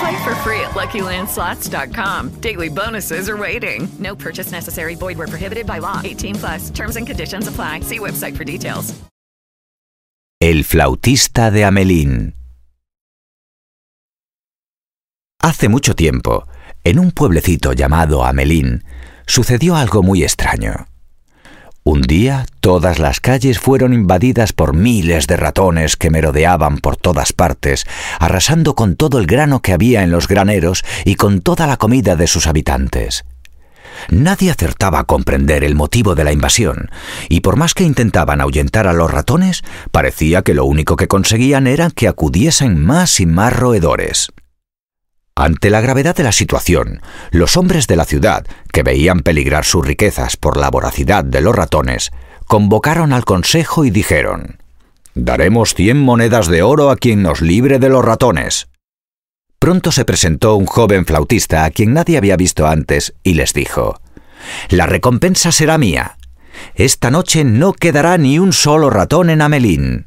Play for free at LuckyLandSlots.com. Daily bonuses are waiting. No purchase necessary. Void were prohibited by law. 18 plus. Terms and conditions apply. See website for details. El flautista de Amelín. Hace mucho tiempo, en un pueblecito llamado Amelín, sucedió algo muy extraño. Un día todas las calles fueron invadidas por miles de ratones que merodeaban por todas partes, arrasando con todo el grano que había en los graneros y con toda la comida de sus habitantes. Nadie acertaba a comprender el motivo de la invasión, y por más que intentaban ahuyentar a los ratones, parecía que lo único que conseguían era que acudiesen más y más roedores. Ante la gravedad de la situación, los hombres de la ciudad, que veían peligrar sus riquezas por la voracidad de los ratones, convocaron al consejo y dijeron, Daremos cien monedas de oro a quien nos libre de los ratones. Pronto se presentó un joven flautista a quien nadie había visto antes y les dijo, La recompensa será mía. Esta noche no quedará ni un solo ratón en Amelín.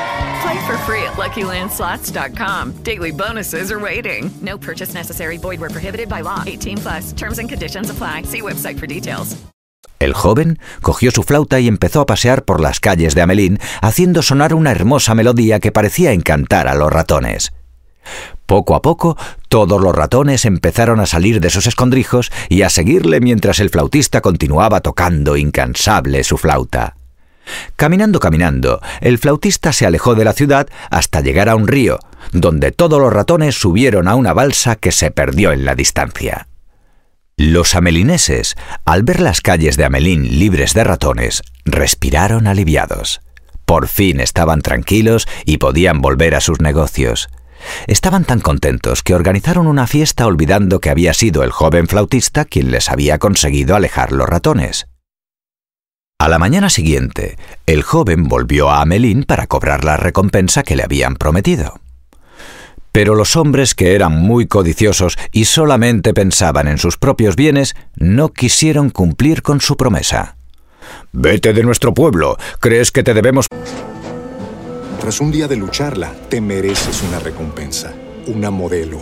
Play for free at LuckyLandSlots.com. Daily bonuses are waiting. No purchase necessary. Void were prohibited by law. 18 plus. Terms and conditions apply. See website for details. El joven cogió su flauta y empezó a pasear por las calles de Amelín, haciendo sonar una hermosa melodía que parecía encantar a los ratones. Poco a poco, todos los ratones empezaron a salir de sus escondrijos y a seguirle mientras el flautista continuaba tocando incansable su flauta. Caminando, caminando, el flautista se alejó de la ciudad hasta llegar a un río, donde todos los ratones subieron a una balsa que se perdió en la distancia. Los amelineses, al ver las calles de Amelín libres de ratones, respiraron aliviados. Por fin estaban tranquilos y podían volver a sus negocios. Estaban tan contentos que organizaron una fiesta olvidando que había sido el joven flautista quien les había conseguido alejar los ratones. A la mañana siguiente, el joven volvió a Amelín para cobrar la recompensa que le habían prometido. Pero los hombres que eran muy codiciosos y solamente pensaban en sus propios bienes no quisieron cumplir con su promesa. Vete de nuestro pueblo. ¿Crees que te debemos... Tras un día de lucharla, te mereces una recompensa, una modelo,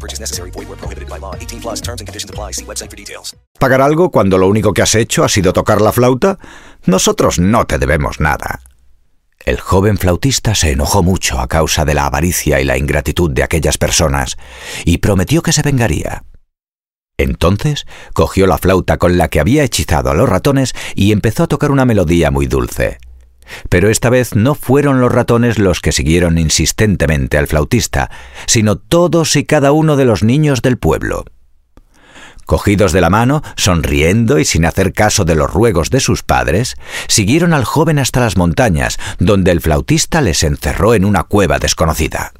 No purchase necessary. Void where prohibited by law. 18 plus terms and conditions apply. See website for details. ¿Pagar algo cuando lo único que has hecho ha sido tocar la flauta? Nosotros no te debemos nada. El joven flautista se enojó mucho a causa de la avaricia y la ingratitud de aquellas personas y prometió que se vengaría. Entonces cogió la flauta con la que había hechizado a los ratones y empezó a tocar una melodía muy dulce. Pero esta vez no fueron los ratones los que siguieron insistentemente al flautista, sino todos y cada uno de los niños del pueblo. Cogidos de la mano, sonriendo y sin hacer caso de los ruegos de sus padres, siguieron al joven hasta las montañas, donde el flautista les encerró en una cueva desconocida.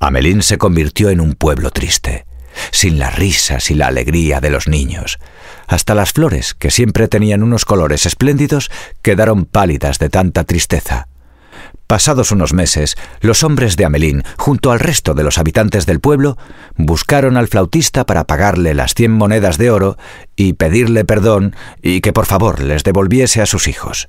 Amelín se convirtió en un pueblo triste, sin las risas y la alegría de los niños. Hasta las flores, que siempre tenían unos colores espléndidos, quedaron pálidas de tanta tristeza. Pasados unos meses, los hombres de Amelín, junto al resto de los habitantes del pueblo, buscaron al flautista para pagarle las cien monedas de oro y pedirle perdón y que por favor les devolviese a sus hijos.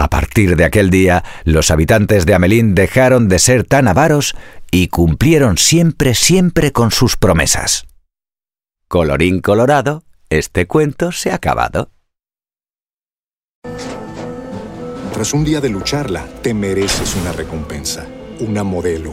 A partir de aquel día, los habitantes de Amelín dejaron de ser tan avaros y cumplieron siempre, siempre con sus promesas. Colorín colorado, este cuento se ha acabado. Tras un día de lucharla, te mereces una recompensa, una modelo,